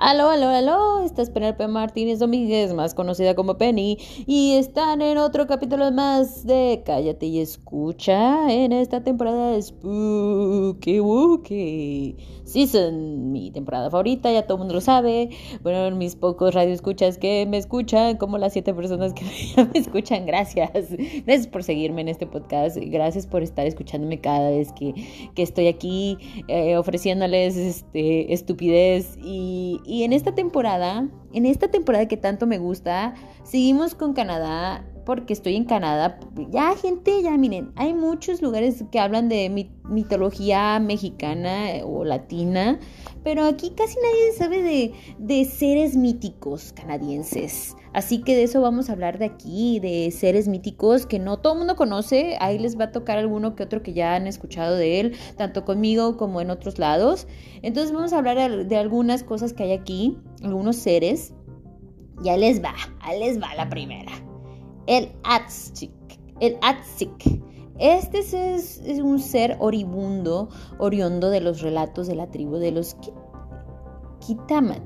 Aló, aló, aló, esta es Penelope Martínez Domínguez, más conocida como Penny, y están en otro capítulo más de Cállate y Escucha en esta temporada de Spooky Wookie Season, mi temporada favorita, ya todo el mundo lo sabe. Bueno, mis pocos radioescuchas que me escuchan, como las siete personas que me escuchan, gracias. Gracias por seguirme en este podcast, gracias por estar escuchándome cada vez que, que estoy aquí eh, ofreciéndoles este, estupidez y y en esta temporada, en esta temporada que tanto me gusta, seguimos con Canadá porque estoy en Canadá. Ya, gente, ya miren, hay muchos lugares que hablan de mitología mexicana eh, o latina, pero aquí casi nadie sabe de, de, seres míticos canadienses. Así que de eso vamos a hablar de aquí, de seres míticos que no todo el mundo conoce. Ahí les va a tocar alguno que otro que ya han escuchado de él, tanto conmigo como en otros lados. Entonces vamos a hablar de algunas cosas que hay aquí, algunos seres. Ya les va, ahí les va la primera el Atsik. El Atsik. Este es, un ser oribundo, oriondo de los relatos de la tribu de los Kitamat.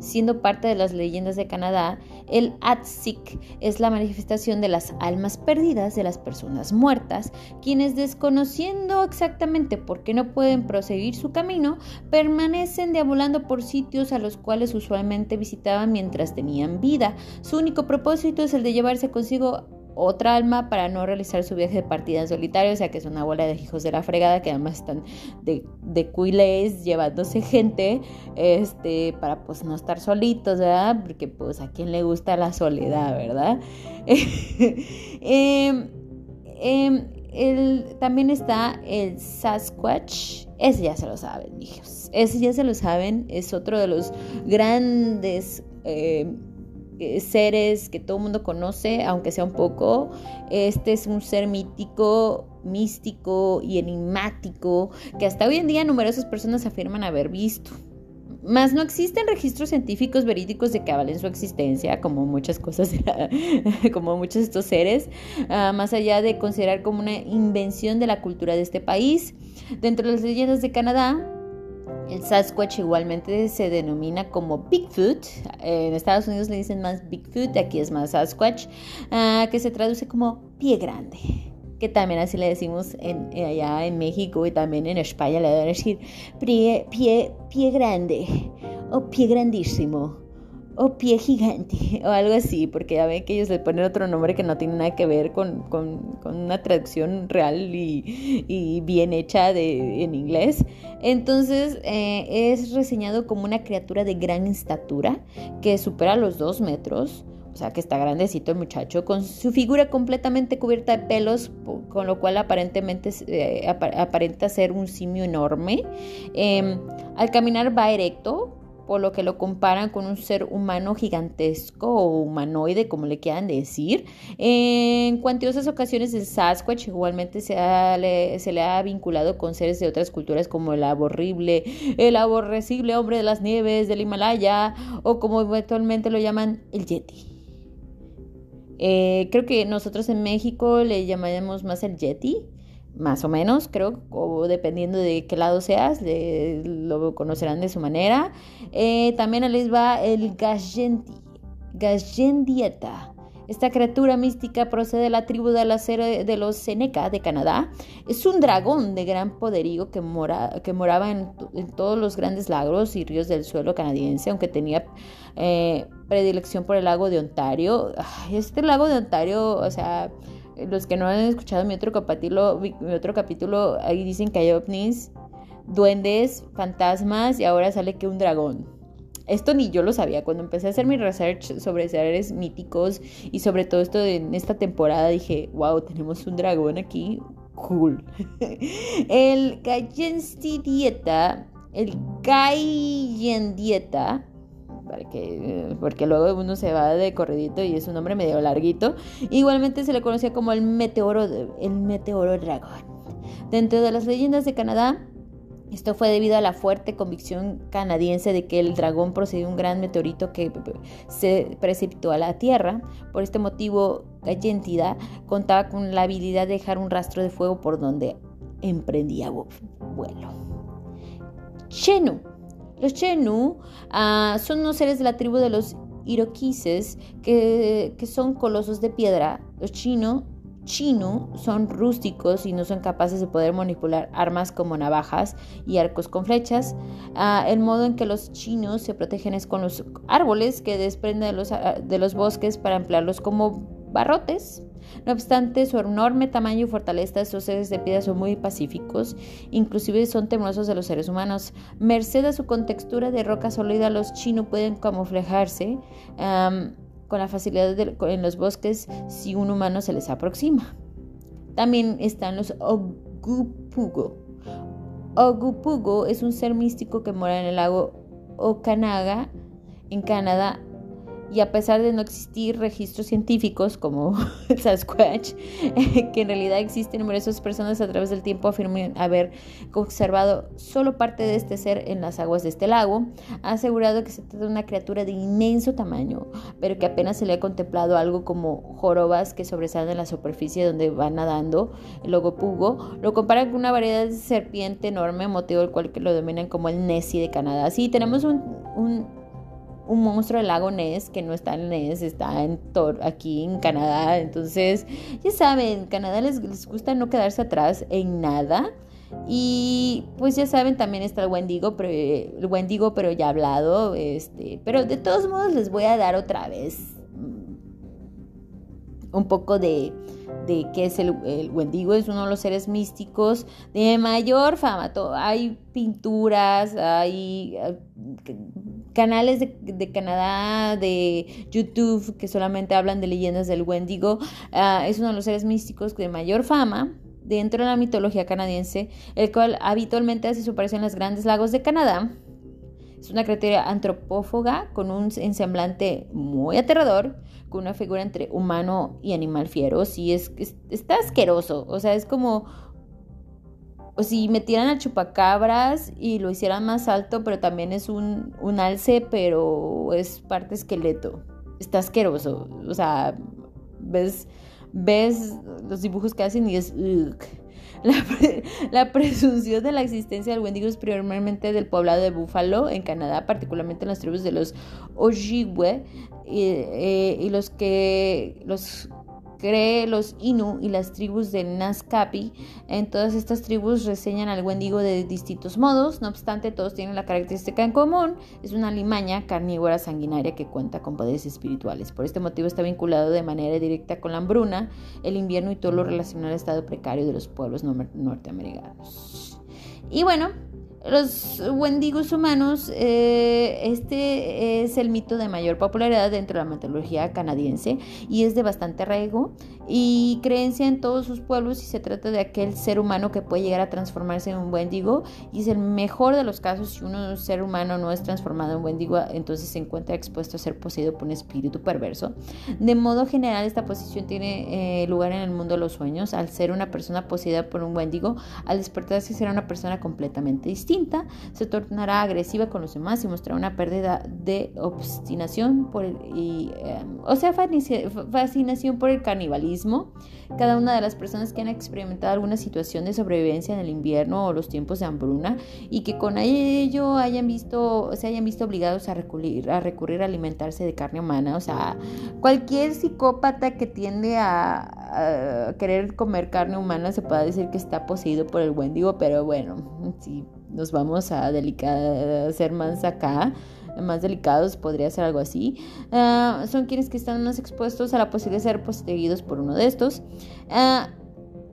Siendo parte de las leyendas de Canadá, el Atsik es la manifestación de las almas perdidas de las personas muertas, quienes desconociendo exactamente por qué no pueden proseguir su camino, permanecen deambulando por sitios a los cuales usualmente visitaban mientras tenían vida. Su único propósito es el de llevarse consigo otra alma para no realizar su viaje de partida en solitario, o sea que es una bola de hijos de la fregada que además están de, de cuiles llevándose gente, este, para pues no estar solitos, ¿verdad? Porque pues a quien le gusta la soledad, ¿verdad? Em, em, también está el Sasquatch, ese ya se lo saben, hijos, ese ya se lo saben, es otro de los grandes... Eh, eh, seres que todo el mundo conoce, aunque sea un poco. Este es un ser mítico, místico y enigmático que hasta hoy en día numerosas personas afirman haber visto. Más no existen registros científicos verídicos de que avalen su existencia, como muchas cosas, como muchos de estos seres, ah, más allá de considerar como una invención de la cultura de este país. Dentro de las leyendas de Canadá, el Sasquatch igualmente se denomina como Bigfoot. En Estados Unidos le dicen más Bigfoot, aquí es más Sasquatch, ah, que se traduce como pie grande. Que también así le decimos en, allá en México y también en España le deben decir pie, pie, pie grande o pie grandísimo o pie gigante o algo así, porque ya ven que ellos le ponen otro nombre que no tiene nada que ver con, una traducción real y, bien hecha de, en inglés. Entonces eh, es reseñado como una criatura de gran estatura que supera los dos metros. O sea que está grandecito el muchacho, con su figura completamente cubierta de pelos, con lo cual aparentemente eh, aparenta ser un simio enorme. Em, al caminar va erecto, por lo que lo comparan con un ser humano gigantesco o humanoide, como le quieran decir. En cuantiosas ocasiones el Sasquatch igualmente se, se le ha vinculado con seres de otras culturas como el aborrible, el aborrecible hombre de las nieves del Himalaya o como actualmente lo llaman el Yeti. Eh, creo que nosotros en México le llamaremos más el Yeti más o menos, creo, o dependiendo de qué lado seas, lo conocerán de su manera. Eh, también les va el Gajendieta. Esta criatura mística procede de la tribu de los Seneca de Canadá. Es un dragón de gran poderío que, mora, que moraba en, todos los grandes lagos y ríos del suelo canadiense, aunque tenía eh, predilección por el lago de Ontario. Este lago de Ontario, o sea, los que no han escuchado mi otro capítulo, mi otro capítulo, ahí dicen que hay ovnis, duendes, fantasmas y ahora sale que un dragón. Esto ni yo lo sabía. Cuando empecé a hacer mi research sobre seres míticos y sobre todo esto en esta temporada dije, wow, tenemos un dragón aquí. Cool. el Dieta, el Dieta que, porque luego uno se va de corredito y es un nombre medio larguito. Igualmente se le conocía como el meteoro, el meteoro dragón. Dentro de las leyendas de Canadá, esto fue debido a la fuerte convicción canadiense de que el dragón procedió de un gran meteorito que se precipitó a la Tierra. Por este motivo, Gallentida contaba con la habilidad de dejar un rastro de fuego por donde emprendía vuelo. Chenu Los Chenu ah, son unos seres de la tribu de los iroquises que, son colosos de piedra. Los Chino chino son rústicos y no son capaces de poder manipular armas como navajas y arcos con flechas. Ah, el modo en que los chinos se protegen es con los árboles que desprenden ah, de los bosques para emplearlos como barrotes. No obstante, su enorme tamaño y fortaleza, estos seres de piedra son muy pacíficos, inclusive son temerosos de los seres humanos. Merced a su contextura de roca sólida, los chinos pueden camuflajarse con la facilidad en los bosques si un humano se les aproxima. También están los Ogupugo. Ogupugo es un ser místico que mora en el lago Okanaga, en Canadá, y a pesar de no existir registros científicos como el Sasquatch, que en realidad existen numerosas personas a través del tiempo afirman haber observado solo parte de este ser en las aguas de este lago, ha asegurado que se trata de una criatura de inmenso tamaño, pero que apenas se le ha contemplado algo como jorobas que sobresalen en la superficie donde va nadando el logopugo, lo comparan con una variedad de serpiente enorme, motivo del cual que lo dominan como el Nessie de Canadá. Sí, tenemos un, un un monstruo del lago Ness, que no está en Ness, está en aquí en Canadá. Entonces, ya saben, Canadá les, les gusta no quedarse atrás en nada. Y pues ya saben, también está el Wendigo, pero, el Wendigo, pero ya hablado. Este, pero de todos modos les voy a dar otra vez un poco de, de qué es el, el, Wendigo. Es uno de los seres místicos de mayor fama. Hay pinturas, hay canales de, Canadá, de YouTube, que solamente hablan de leyendas del Wendigo. Ah, es uno de los seres místicos de mayor fama dentro de la mitología canadiense, el cual habitualmente hace su aparición en los grandes lagos de Canadá. Es una criatura antropófaga con un semblante muy aterrador, con una figura entre humano y animal fiero. Sí, es, está asqueroso. O sea, es como o si metieran a chupacabras y lo hicieran más alto, pero también es un, alce, pero es parte esqueleto. Está asqueroso. O sea, ves, ves los dibujos que hacen y es... La, presunción de la existencia del Wendigo es primeramente del poblado de Búfalo, en Canadá, particularmente en las tribus de los Ojibwe, y, eh, y los que los cree los Inu y las tribus de Nazcapi. En todas estas tribus reseñan al Wendigo de distintos modos, no obstante todos tienen la característica en común, es una limaña carnívora sanguinaria que cuenta con poderes espirituales. Por este motivo está vinculado de manera directa con la hambruna, el invierno y todo lo relacionado al estado precario de los pueblos norteamericanos. Y bueno, los wendigos humanos, eh, este es el mito de mayor popularidad dentro de la mitología canadiense y es de bastante arraigo y creencia en todos sus pueblos y se trata de aquel ser humano que puede llegar a transformarse en un wendigo y es el mejor de los casos si un ser humano no es transformado en wendigo entonces se encuentra expuesto a ser poseído por un espíritu perverso. De modo general esta posición tiene eh, lugar en el mundo de los sueños al ser una persona poseída por un wendigo al despertarse será una persona completamente distinta se tornará agresiva con los demás y mostrará una pérdida de obstinación por el, y, em, o sea, fascinación por el canibalismo. Cada una de las personas que han experimentado alguna situación de sobrevivencia en el invierno o los tiempos de hambruna y que con ello hayan visto, se hayan visto obligados a recurrir, a alimentarse de carne humana. O sea, cualquier psicópata que tiende a, querer comer carne humana se puede decir que está poseído por el Wendigo, pero bueno, sí, nos vamos a, a ser más acá, más delicados, podría ser algo así. Ah, son quienes que están más expuestos a la posibilidad de ser poseídos por uno de estos. Ah,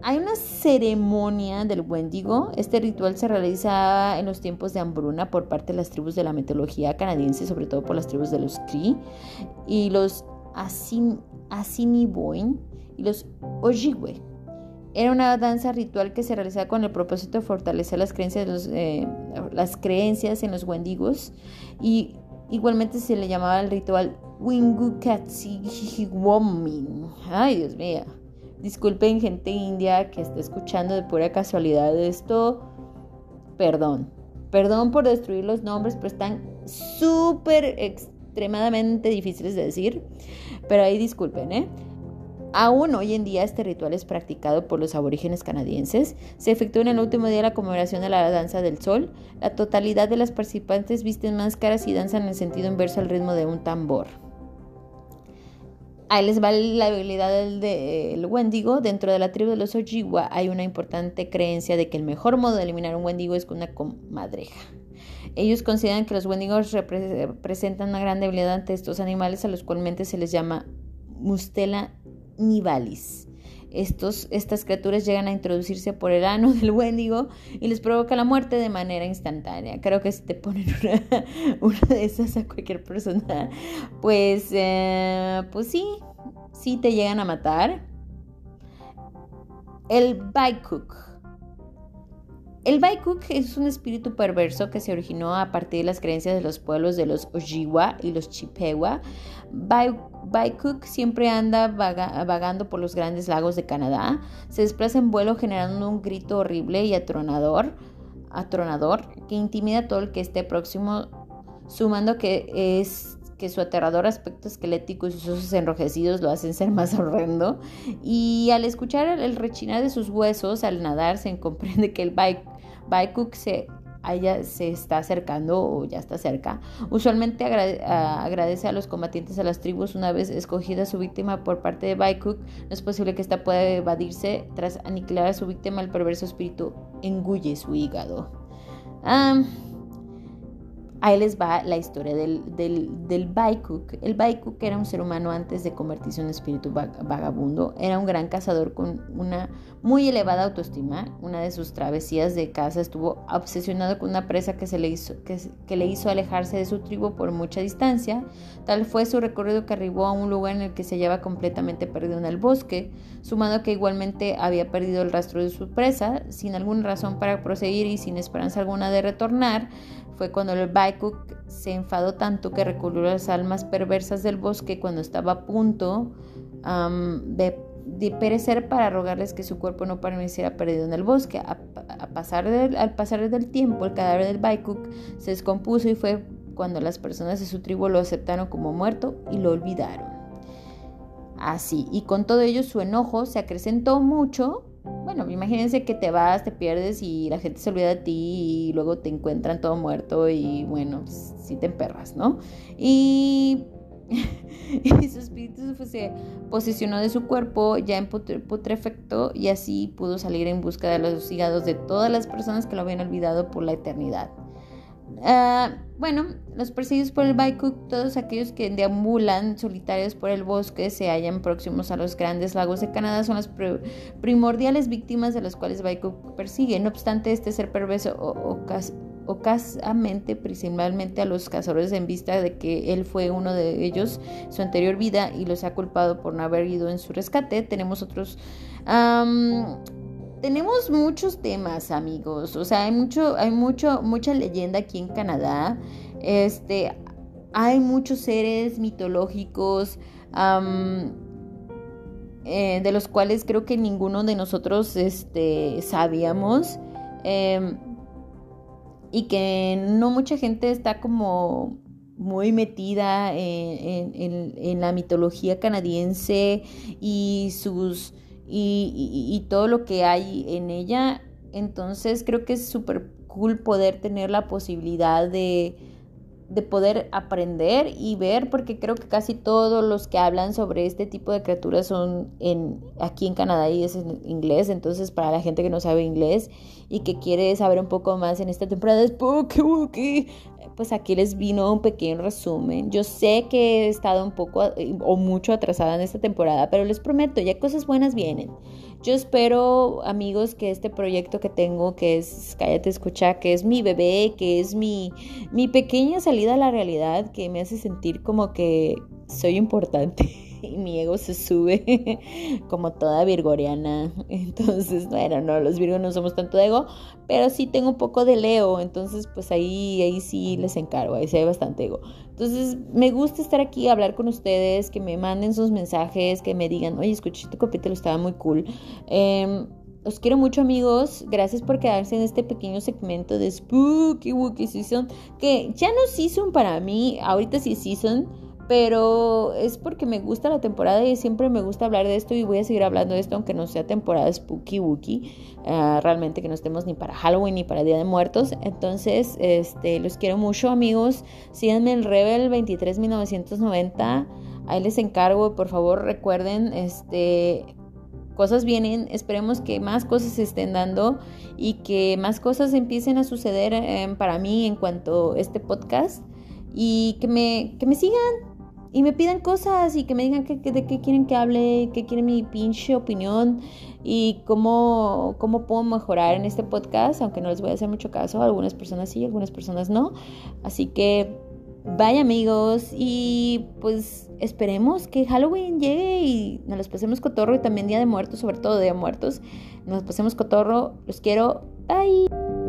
hay una ceremonia del Wendigo. Este ritual se realiza en los tiempos de hambruna por parte de las tribus de la mitología canadiense, sobre todo por las tribus de los Cree y los Assiniboine y los Ojibwe. Era una danza ritual que se realizaba con el propósito de fortalecer las creencias, eh, las creencias en los wendigos y igualmente se le llamaba el ritual Wingukatsiwomin. Ay, Dios mío. Disculpen gente india que está escuchando de pura casualidad esto. Perdón. Perdón por destruir los nombres, pero están súper extremadamente difíciles de decir. Pero ahí disculpen, ¿eh? Aún hoy en día este ritual es practicado por los aborígenes canadienses. Se efectúa en el último día de la conmemoración de la danza del sol. La totalidad de las participantes visten máscaras y danzan en el sentido inverso al ritmo de un tambor. Ahí les va la habilidad del, Wendigo. Dentro de la tribu de los Ojibwa hay una importante creencia de que el mejor modo de eliminar un Wendigo es con una comadreja. Ellos consideran que los Wendigos representan una gran debilidad ante estos animales a los cuales se les llama Mustela nivalis. Estos, estas criaturas llegan a introducirse por el ano del Wendigo y les provoca la muerte de manera instantánea. Creo que si te ponen una, de esas a cualquier persona, pues, eh, pues sí, sí te llegan a matar. El Baikuk. El Baikuk es un espíritu perverso que se originó a partir de las creencias de los pueblos de los Ojibwa y los Chippewa. Baikuk siempre anda vagando por los grandes lagos de Canadá. Se desplaza en vuelo generando un grito horrible y atronador, atronador que intimida a todo el que esté próximo, sumando que es que su aterrador aspecto esquelético y sus ojos enrojecidos lo hacen ser más horrendo. Y al escuchar el, rechinar de sus huesos al nadar, se comprende que el Baikuk se se está acercando o ya está cerca. Usualmente agradece a los combatientes a las tribus una vez escogida su víctima por parte de Baikuk. No es posible que ésta pueda evadirse. Tras aniquilar a su víctima, el perverso espíritu engulle su hígado. Ahí les va la historia del, del, del Baikuk. El Baikuk era un ser humano antes de convertirse en espíritu vagabundo. Era un gran cazador con una muy elevada autoestima. Una de sus travesías de caza estuvo obsesionado con una presa que, se le hizo, que le hizo alejarse de su tribu por mucha distancia. Tal fue su recorrido que arribó a un lugar en el que se hallaba completamente perdido en el bosque, sumado que igualmente había perdido el rastro de su presa, sin alguna razón para proseguir y sin esperanza alguna de retornar fue cuando el Baikuk se enfadó tanto que recurrió a las almas perversas del bosque cuando estaba a punto de, perecer para rogarles que su cuerpo no permaneciera perdido en el bosque. Al pasar del tiempo, el cadáver del Baikuk se descompuso y fue cuando las personas de su tribu lo aceptaron como muerto y lo olvidaron. Así, y con todo ello su enojo se acrecentó mucho bueno, imagínense que te vas, te pierdes y la gente se olvida de ti y luego te encuentran todo muerto y bueno, pues, te emperras, ¿no? Y, su espíritu se posicionó de su cuerpo ya en putrefecto y así pudo salir en busca de los hígados de todas las personas que lo habían olvidado por la eternidad. Ah, bueno, los perseguidos por el Baikuk, todos aquellos que deambulan solitarios por el bosque, se hallan próximos a los grandes lagos de Canadá, son las primordiales víctimas de las cuales Baikuk persigue. No obstante, este ser perverso ocasamente, principalmente a los cazadores en vista de que él fue uno de ellos su anterior vida y los ha culpado por no haber ido en su rescate. Tenemos otros tenemos muchos temas, amigos. O sea, hay mucho, hay mucho, mucha leyenda aquí en Canadá. Este, hay muchos seres mitológicos. Eh, de los cuales creo que ninguno de nosotros este, sabíamos em, y que no mucha gente está como muy metida en la mitología canadiense y sus y, todo lo que hay en ella. Entonces creo que es súper cool poder tener la posibilidad de, de poder aprender y ver, porque creo que casi todos los que hablan sobre este tipo de criaturas son en, aquí en Canadá y es en inglés, entonces para la gente que no sabe inglés y que quiere saber un poco más en esta temporada de Spooky pues aquí les vino un pequeño resumen. Yo sé que he estado un poco eh, o mucho atrasada en esta temporada, pero les prometo, ya cosas buenas vienen. Yo espero, amigos, que este proyecto que tengo, que es Cállate Escucha, que es mi bebé, que es mi, mi pequeña salida a la realidad, que me hace sentir como que soy importante. y mi ego se sube como toda virgoriana. Entonces, bueno, no, los virgos no somos tanto de ego, pero sí tengo un poco de Leo, entonces pues ahí, ahí sí les encargo, ahí sí hay bastante ego. Entonces, me gusta estar aquí, hablar con ustedes, que me manden sus mensajes, que me digan, oye, escuché tu capítulo, estaba muy cool. Eh, os quiero mucho amigos, gracias por quedarse en este pequeño segmento de Spooky Wookie Season, que ya no Season para mí, ahorita sí Season, pero es porque me gusta la temporada y siempre me gusta hablar de esto y voy a seguir hablando de esto aunque no sea temporada spooky wookie, uh, realmente que no estemos ni para Halloween ni para Día de Muertos. Entonces, este, los quiero mucho amigos, síganme en Rebel 23990, ahí les encargo, por favor recuerden, este, cosas vienen, esperemos que más cosas se estén dando y que más cosas empiecen a suceder eh, para mí en cuanto a este podcast. Y que me, que me sigan, y me pidan cosas y que me digan que, de qué quieren que hable, qué quieren mi pinche opinión y cómo, cómo puedo mejorar en este podcast, aunque no les voy a hacer mucho caso, algunas personas sí, algunas personas no. Así que vaya amigos y pues esperemos que Halloween llegue y nos los pasemos cotorro y también Día de Muertos, sobre todo Día de Muertos, nos pasemos cotorro, los quiero, bye.